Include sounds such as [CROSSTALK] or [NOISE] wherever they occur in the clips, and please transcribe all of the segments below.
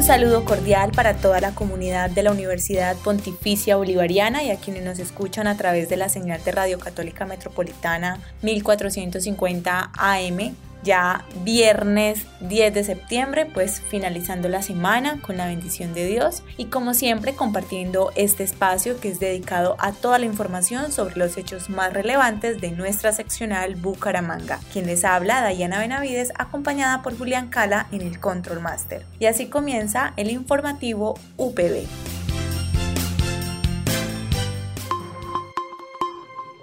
Un saludo cordial para toda la comunidad de la Universidad Pontificia Bolivariana y a quienes nos escuchan a través de la señal de Radio Católica Metropolitana 1450 AM ya viernes 10 de septiembre, pues finalizando la semana con la bendición de Dios y como siempre compartiendo este espacio que es dedicado a toda la información sobre los hechos más relevantes de nuestra seccional Bucaramanga. Quien les habla, Dayana Benavides, acompañada por Julián Cala en el Control Master. Y así comienza el informativo UPB.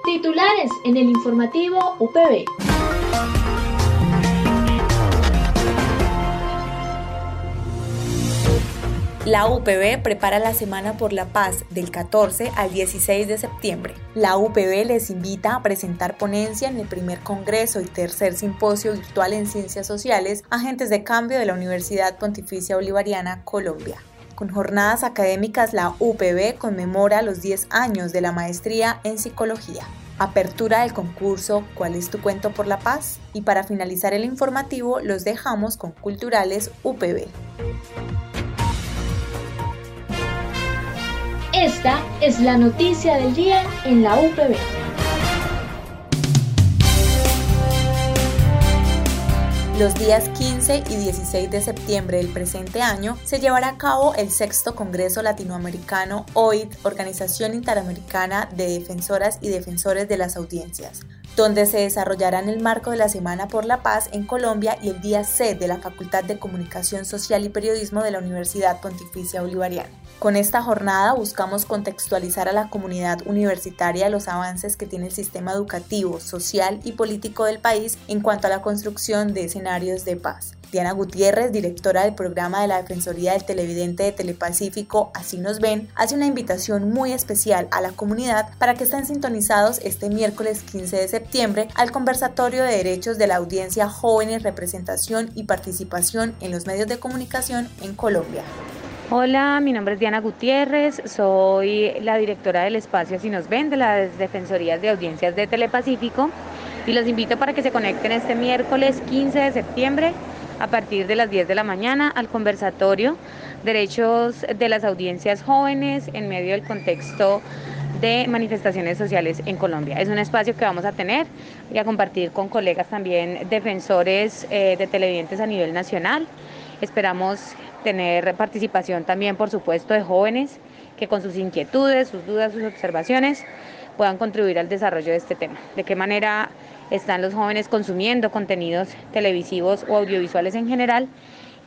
Titulares en el informativo UPB. La UPB prepara la Semana por la Paz del 14 al 16 de septiembre. La UPB les invita a presentar ponencia en el primer Congreso y tercer Simposio Virtual en Ciencias Sociales, Agentes de Cambio de la Universidad Pontificia Bolivariana, Colombia. Con jornadas académicas, la UPB conmemora los 10 años de la maestría en psicología. Apertura del concurso ¿Cuál es tu cuento por la paz? Y para finalizar el informativo, los dejamos con Culturales UPB. Esta es la noticia del día en la UPB. Los días 15 y 16 de septiembre del presente año se llevará a cabo el sexto Congreso Latinoamericano OIT, Organización Interamericana de Defensoras y Defensores de las Audiencias, donde se desarrollará en el marco de la Semana por la Paz en Colombia y el día C de la Facultad de Comunicación Social y Periodismo de la Universidad Pontificia Bolivariana. Con esta jornada buscamos contextualizar a la comunidad universitaria los avances que tiene el sistema educativo, social y político del país en cuanto a la construcción de escenarios de paz. Diana Gutiérrez, directora del programa de la Defensoría del Televidente de Telepacífico Así nos ven, hace una invitación muy especial a la comunidad para que estén sintonizados este miércoles 15 de septiembre al conversatorio de derechos de la audiencia Jóvenes, Representación y Participación en los medios de comunicación en Colombia. Hola, mi nombre es Diana Gutiérrez, soy la directora del espacio Si nos ven de las Defensorías de Audiencias de Telepacífico y los invito para que se conecten este miércoles 15 de septiembre a partir de las 10 de la mañana al conversatorio Derechos de las Audiencias Jóvenes en medio del contexto de manifestaciones sociales en Colombia. Es un espacio que vamos a tener y a compartir con colegas también defensores eh, de televidentes a nivel nacional. Esperamos tener participación también, por supuesto, de jóvenes que con sus inquietudes, sus dudas, sus observaciones puedan contribuir al desarrollo de este tema. De qué manera están los jóvenes consumiendo contenidos televisivos o audiovisuales en general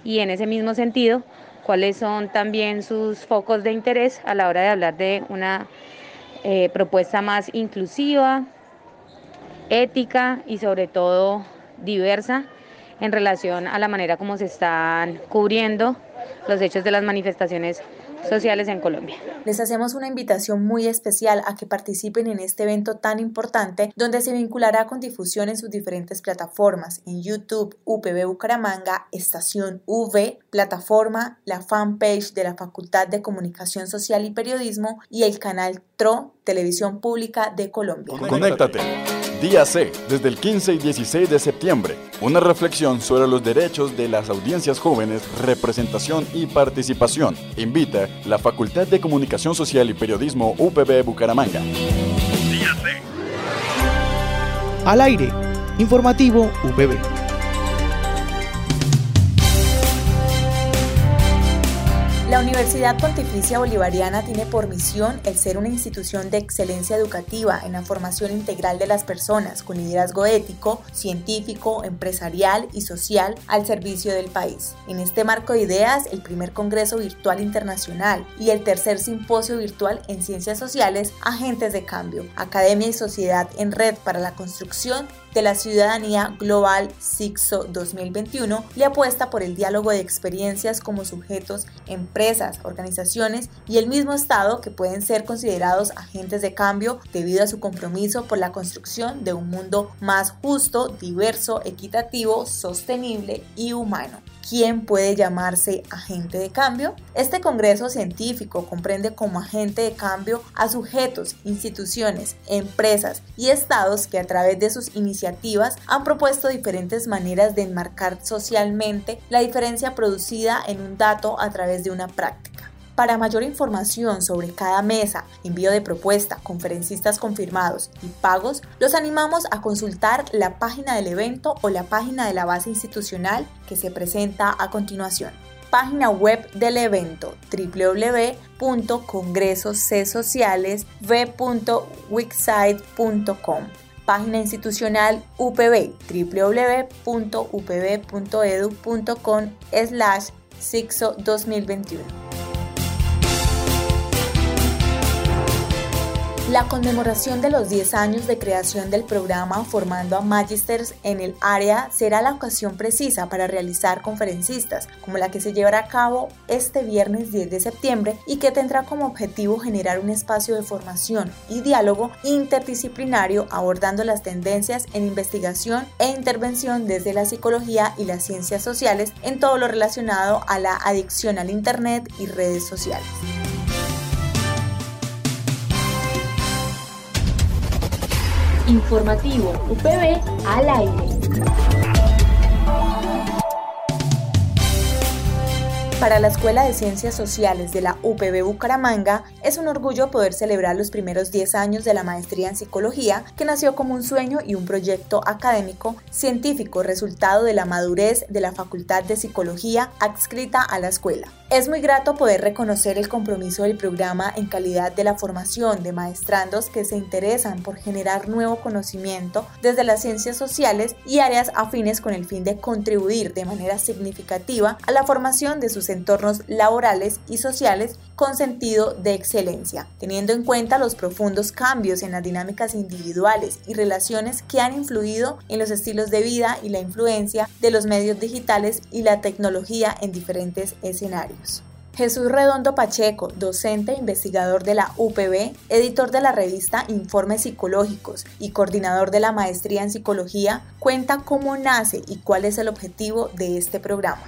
y en ese mismo sentido, cuáles son también sus focos de interés a la hora de hablar de una eh, propuesta más inclusiva, ética y sobre todo diversa en relación a la manera como se están cubriendo los hechos de las manifestaciones sociales en Colombia. Les hacemos una invitación muy especial a que participen en este evento tan importante donde se vinculará con difusión en sus diferentes plataformas, en YouTube, UPB Bucaramanga, Estación V, plataforma, la fanpage de la Facultad de Comunicación Social y Periodismo y el canal TRO, Televisión Pública de Colombia. Conéctate. Día C, desde el 15 y 16 de septiembre. Una reflexión sobre los derechos de las audiencias jóvenes, representación y participación. Invita la Facultad de Comunicación Social y Periodismo UPB Bucaramanga. Al aire. Informativo UPB. La Universidad Pontificia Bolivariana tiene por misión el ser una institución de excelencia educativa en la formación integral de las personas con liderazgo ético, científico, empresarial y social al servicio del país. En este marco de ideas, el primer Congreso Virtual Internacional y el tercer Simposio Virtual en Ciencias Sociales, Agentes de Cambio, Academia y Sociedad en Red para la Construcción de la Ciudadanía Global SIXO 2021 le apuesta por el diálogo de experiencias como sujetos, empresas, organizaciones y el mismo Estado que pueden ser considerados agentes de cambio debido a su compromiso por la construcción de un mundo más justo, diverso, equitativo, sostenible y humano. ¿Quién puede llamarse agente de cambio? Este Congreso científico comprende como agente de cambio a sujetos, instituciones, empresas y estados que a través de sus iniciativas han propuesto diferentes maneras de enmarcar socialmente la diferencia producida en un dato a través de una práctica. Para mayor información sobre cada mesa, envío de propuesta, conferencistas confirmados y pagos, los animamos a consultar la página del evento o la página de la base institucional que se presenta a continuación. Página web del evento www.congresoscsocialesv.wixsite.com Página institucional UPB www.upb.edu.com slash 2021 La conmemoración de los 10 años de creación del programa Formando a Magisters en el área será la ocasión precisa para realizar conferencistas, como la que se llevará a cabo este viernes 10 de septiembre y que tendrá como objetivo generar un espacio de formación y diálogo interdisciplinario abordando las tendencias en investigación e intervención desde la psicología y las ciencias sociales en todo lo relacionado a la adicción al Internet y redes sociales. Informativo UPB al aire. Para la Escuela de Ciencias Sociales de la UPB Bucaramanga es un orgullo poder celebrar los primeros 10 años de la maestría en psicología que nació como un sueño y un proyecto académico científico resultado de la madurez de la Facultad de Psicología adscrita a la escuela. Es muy grato poder reconocer el compromiso del programa en calidad de la formación de maestrandos que se interesan por generar nuevo conocimiento desde las ciencias sociales y áreas afines con el fin de contribuir de manera significativa a la formación de sus entornos laborales y sociales con sentido de excelencia, teniendo en cuenta los profundos cambios en las dinámicas individuales y relaciones que han influido en los estilos de vida y la influencia de los medios digitales y la tecnología en diferentes escenarios. Jesús Redondo Pacheco, docente e investigador de la UPB, editor de la revista Informes Psicológicos y coordinador de la maestría en psicología, cuenta cómo nace y cuál es el objetivo de este programa.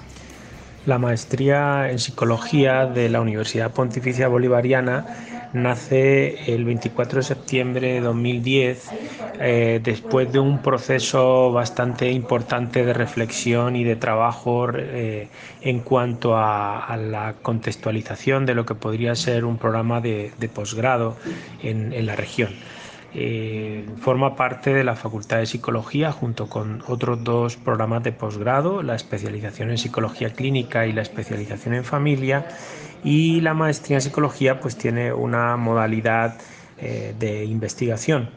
La maestría en psicología de la Universidad Pontificia Bolivariana nace el 24 de septiembre de 2010 eh, después de un proceso bastante importante de reflexión y de trabajo eh, en cuanto a, la contextualización de lo que podría ser un programa de, posgrado en la región. Eh, forma parte de la Facultad de Psicología junto con otros dos programas de posgrado, la especialización en Psicología Clínica y la especialización en Familia. Y la maestría en Psicología pues tiene una modalidad eh, de investigación.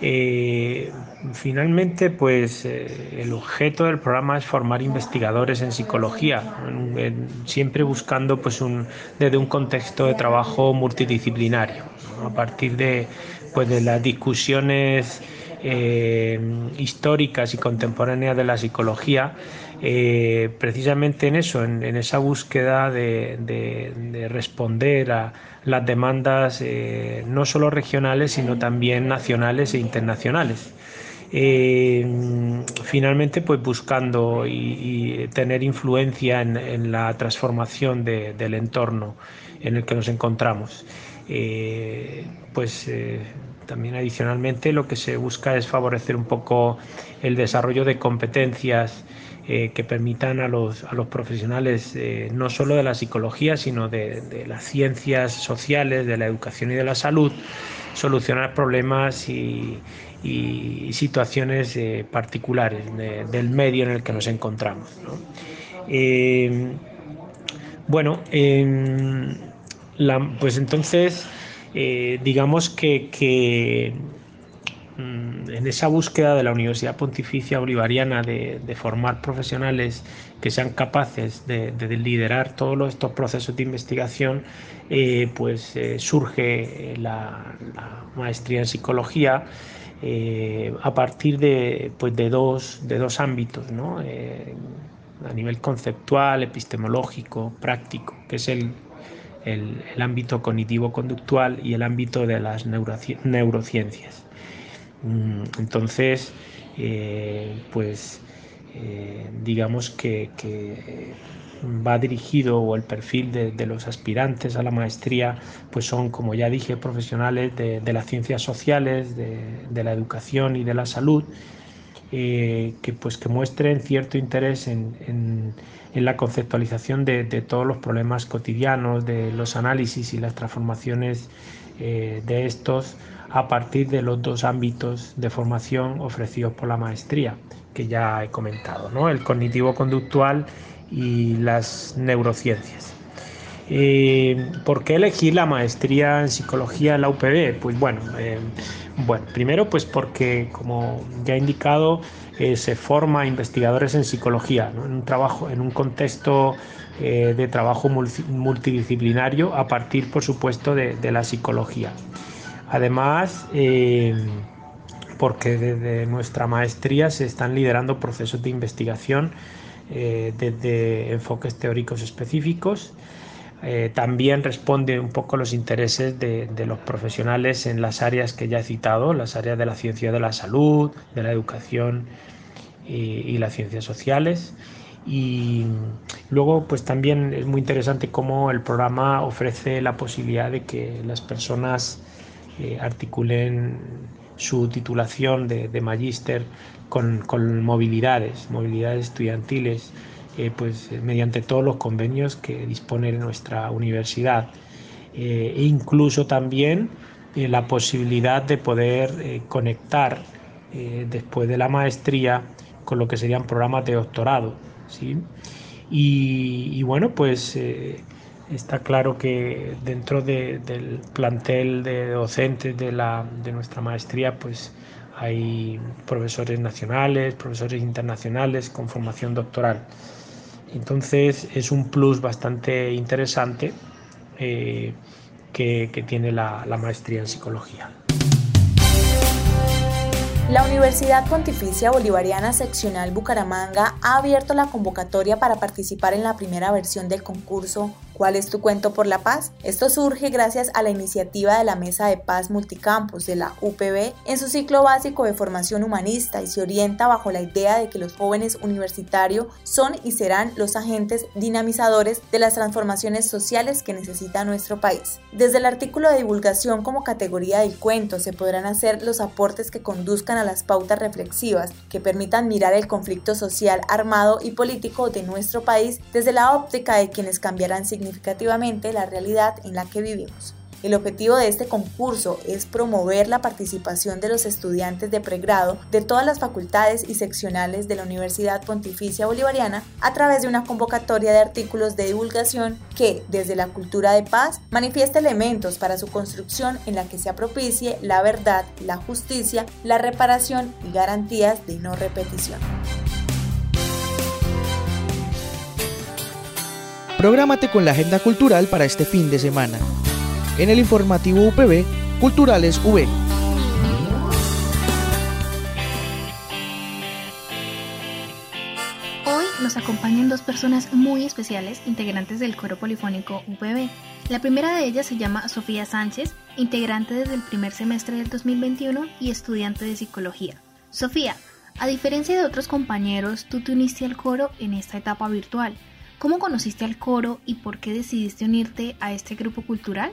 Eh, finalmente, pues el objeto del programa es formar investigadores en psicología, siempre buscando pues desde un contexto de trabajo multidisciplinario, a partir de, pues de las discusiones eh, históricas y contemporáneas de la psicología, eh, precisamente en eso, en, esa búsqueda de, responder a las demandas eh, no solo regionales, sino también nacionales e internacionales. finalmente, pues buscando y, tener influencia en, la transformación del entorno en el que nos encontramos. Pues también adicionalmente lo que se busca es favorecer un poco el desarrollo de competencias eh, que permitan a los, a los profesionales eh, no solo de la psicología, sino de, las ciencias sociales, de la educación y de la salud, solucionar problemas y, situaciones eh, particulares del medio en el que nos encontramos. bueno, pues entonces eh, digamos que, mm, en esa búsqueda de la Universidad Pontificia Bolivariana de, formar profesionales que sean capaces de, liderar todos estos procesos de investigación, eh, pues eh, surge la, maestría en psicología a partir de, pues de, dos, de dos ámbitos, ¿no? A nivel conceptual, epistemológico, práctico, que es el, el, ámbito cognitivo-conductual y el ámbito de las neurociencias. Mm, entonces, eh, pues digamos que, que va dirigido o el perfil de, los aspirantes a la maestría pues son como ya dije profesionales de, las ciencias sociales de, la educación y de la salud eh, que pues que muestren cierto interés en, la conceptualización de, todos los problemas cotidianos de los análisis y las transformaciones eh, de estos a partir de los dos ámbitos de formación ofrecidos por la maestría que ya he comentado, ¿no? el cognitivo conductual y las neurociencias. Eh, ¿Por qué elegir la maestría en psicología en la UPB? Pues bueno, bueno primero pues porque como ya he indicado eh, se forma investigadores en psicología, en un trabajo, en un contexto de trabajo multidisciplinario a partir por supuesto de, la psicología. Además, porque desde nuestra maestría se están liderando procesos de investigación eh, desde enfoques teóricos específicos. Eh, también responde un poco a los intereses de, los profesionales en las áreas que ya he citado, las áreas de la ciencia de la salud, de la educación y, las ciencias sociales. Y luego, pues también es muy interesante cómo el programa ofrece la posibilidad de que las personas eh, articulen su titulación de, de magíster con, movilidades, movilidades estudiantiles, eh, pues mediante todos los convenios que dispone nuestra universidad. Eh, e incluso también eh, la posibilidad de poder conectar después de la maestría con lo que serían programas de doctorado. ¿sí? Y, bueno, pues está claro que dentro del plantel de docentes de, la, de nuestra maestría, pues hay profesores nacionales, profesores internacionales con formación doctoral. Entonces es un plus bastante interesante eh, que, tiene la maestría en psicología. La Universidad Pontificia Bolivariana Seccional Bucaramanga ha abierto la convocatoria para participar en la primera versión del concurso ¿Cuál es tu cuento por la paz? Esto surge gracias a la iniciativa de la Mesa de Paz Multicampus de la UPB en su ciclo básico de formación humanista y se orienta bajo la idea de que los jóvenes universitarios son y serán los agentes dinamizadores de las transformaciones sociales que necesita nuestro país. Desde el artículo de divulgación como categoría del cuento se podrán hacer los aportes que conduzcan a las pautas reflexivas que permitan mirar el conflicto social armado y político de nuestro país desde la óptica de quienes cambiarán significativamente significativamente la realidad en la que vivimos. El objetivo de este concurso es promover la participación de los estudiantes de pregrado de todas las facultades y seccionales de la Universidad Pontificia Bolivariana a través de una convocatoria de artículos de divulgación que, desde la cultura de paz, manifiesta elementos para su construcción en la que se apropicie la verdad, la justicia, la reparación y garantías de no repetición. Prográmate con la agenda cultural para este fin de semana. En el informativo UPB, Culturales V. Hoy nos acompañan dos personas muy especiales, integrantes del coro polifónico UPB. La primera de ellas se llama Sofía Sánchez, integrante desde el primer semestre del 2021 y estudiante de psicología. Sofía, a diferencia de otros compañeros, tú te uniste al coro en esta etapa virtual. ¿Cómo conociste al coro y por qué decidiste unirte a este grupo cultural?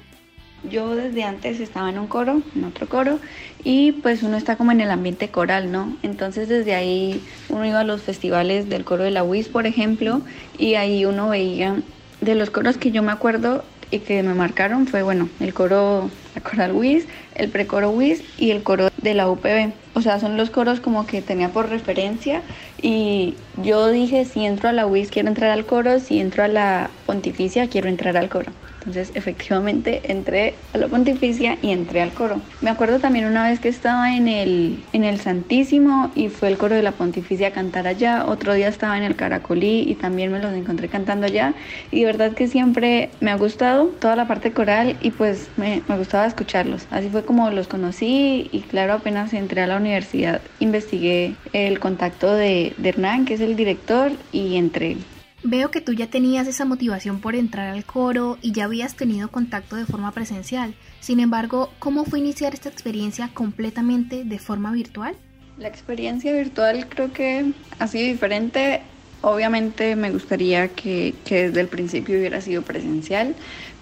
Yo desde antes estaba en un coro, en otro coro, y pues uno está como en el ambiente coral, ¿no? Entonces desde ahí uno iba a los festivales del coro de la UIS, por ejemplo, y ahí uno veía de los coros que yo me acuerdo y que me marcaron fue, bueno, el coro, la coral WIS, el precoro WIS y el coro de la UPB. O sea, son los coros como que tenía por referencia y yo dije, si entro a la WIS quiero entrar al coro, si entro a la pontificia quiero entrar al coro. Entonces, efectivamente, entré a la pontificia y entré al coro. Me acuerdo también una vez que estaba en el, en el Santísimo y fue el coro de la pontificia a cantar allá. Otro día estaba en el Caracolí y también me los encontré cantando allá. Y de verdad que siempre me ha gustado toda la parte coral y pues me, me gustaba escucharlos. Así fue como los conocí y claro, apenas entré a la universidad, investigué el contacto de, de Hernán, que es el director, y entré. Veo que tú ya tenías esa motivación por entrar al coro y ya habías tenido contacto de forma presencial. Sin embargo, ¿cómo fue iniciar esta experiencia completamente de forma virtual? La experiencia virtual creo que ha sido diferente. Obviamente me gustaría que, desde el principio hubiera sido presencial,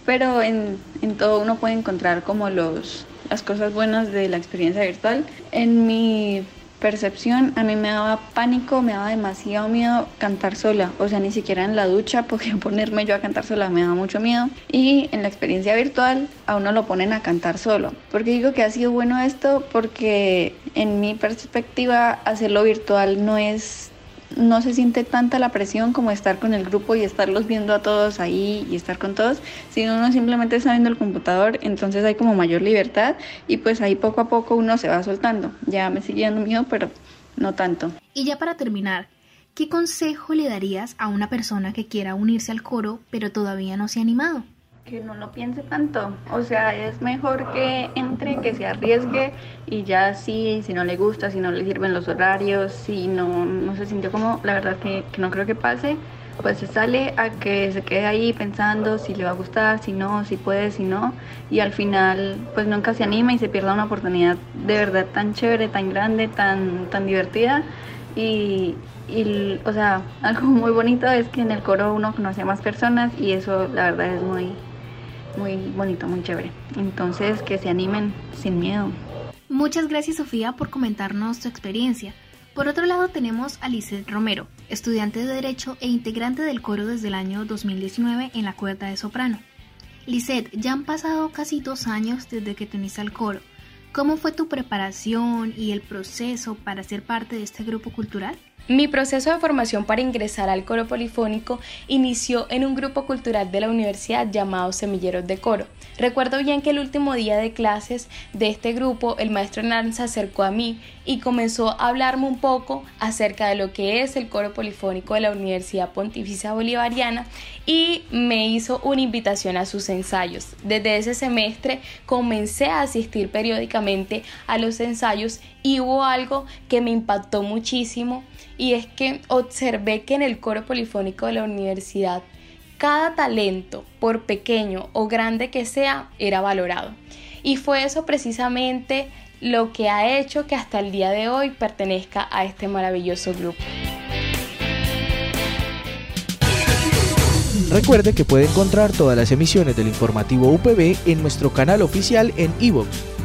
pero en, en todo uno puede encontrar como los, las cosas buenas de la experiencia virtual. En mi percepción, a mí me daba pánico, me daba demasiado miedo cantar sola, o sea, ni siquiera en la ducha [LAUGHS] podía ponerme yo a cantar sola, me daba mucho miedo. Y en la experiencia virtual a uno lo ponen a cantar solo. porque digo que ha sido bueno esto? Porque en mi perspectiva hacerlo virtual no es no se siente tanta la presión como estar con el grupo y estarlos viendo a todos ahí y estar con todos, sino uno simplemente está viendo el computador, entonces hay como mayor libertad y pues ahí poco a poco uno se va soltando. Ya me sigue dando miedo, pero no tanto. Y ya para terminar, ¿qué consejo le darías a una persona que quiera unirse al coro pero todavía no se ha animado? Que no lo piense tanto. O sea, es mejor que entre, que se arriesgue y ya sí, si no le gusta, si no le sirven los horarios, si no, no se sintió como, la verdad que, que no creo que pase, pues se sale a que se quede ahí pensando si le va a gustar, si no, si puede, si no, y al final pues nunca se anima y se pierda una oportunidad de verdad tan chévere, tan grande, tan, tan divertida. Y, y, o sea, [LAUGHS] algo muy bonito es que en el coro uno conoce a más personas y eso la verdad es muy, muy bonito, muy chévere. Entonces, que se animen sin miedo. Muchas gracias Sofía por comentarnos tu experiencia. Por otro lado tenemos a Lizeth Romero, estudiante de Derecho e integrante del coro desde el año 2019 en la cuerda de soprano. Lizeth, ya han pasado casi dos años desde que te uniste al coro. ¿Cómo fue tu preparación y el proceso para ser parte de este grupo cultural? Mi proceso de formación para ingresar al coro polifónico inició en un grupo cultural de la universidad llamado Semilleros de Coro. Recuerdo bien que el último día de clases de este grupo, el maestro Hernán se acercó a mí y comenzó a hablarme un poco acerca de lo que es el coro polifónico de la Universidad Pontificia Bolivariana y me hizo una invitación a sus ensayos. Desde ese semestre comencé a asistir periódicamente a los ensayos y hubo algo que me impactó muchísimo y es que observé que en el coro polifónico de la universidad cada talento, por pequeño o grande que sea, era valorado. Y fue eso precisamente lo que ha hecho que hasta el día de hoy pertenezca a este maravilloso grupo. Recuerde que puede encontrar todas las emisiones del informativo UPB en nuestro canal oficial en iVoox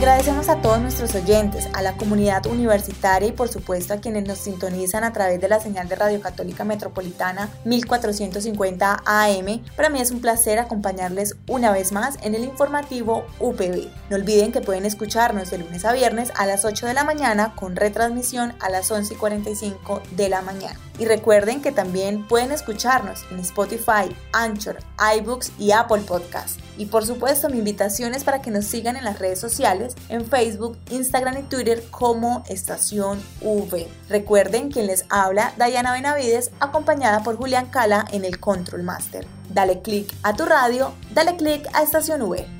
Agradecemos a todos nuestros oyentes, a la comunidad universitaria y por supuesto a quienes nos sintonizan a través de la señal de Radio Católica Metropolitana 1450 AM. Para mí es un placer acompañarles una vez más en el informativo UPB. No olviden que pueden escucharnos de lunes a viernes a las 8 de la mañana con retransmisión a las 11 y 45 de la mañana. Y recuerden que también pueden escucharnos en Spotify, Anchor, iBooks y Apple Podcasts. Y por supuesto mi invitación es para que nos sigan en las redes sociales, en Facebook, Instagram y Twitter como Estación V. Recuerden quien les habla, Dayana Benavides, acompañada por Julián Cala en el Control Master. Dale click a tu radio, dale click a Estación V.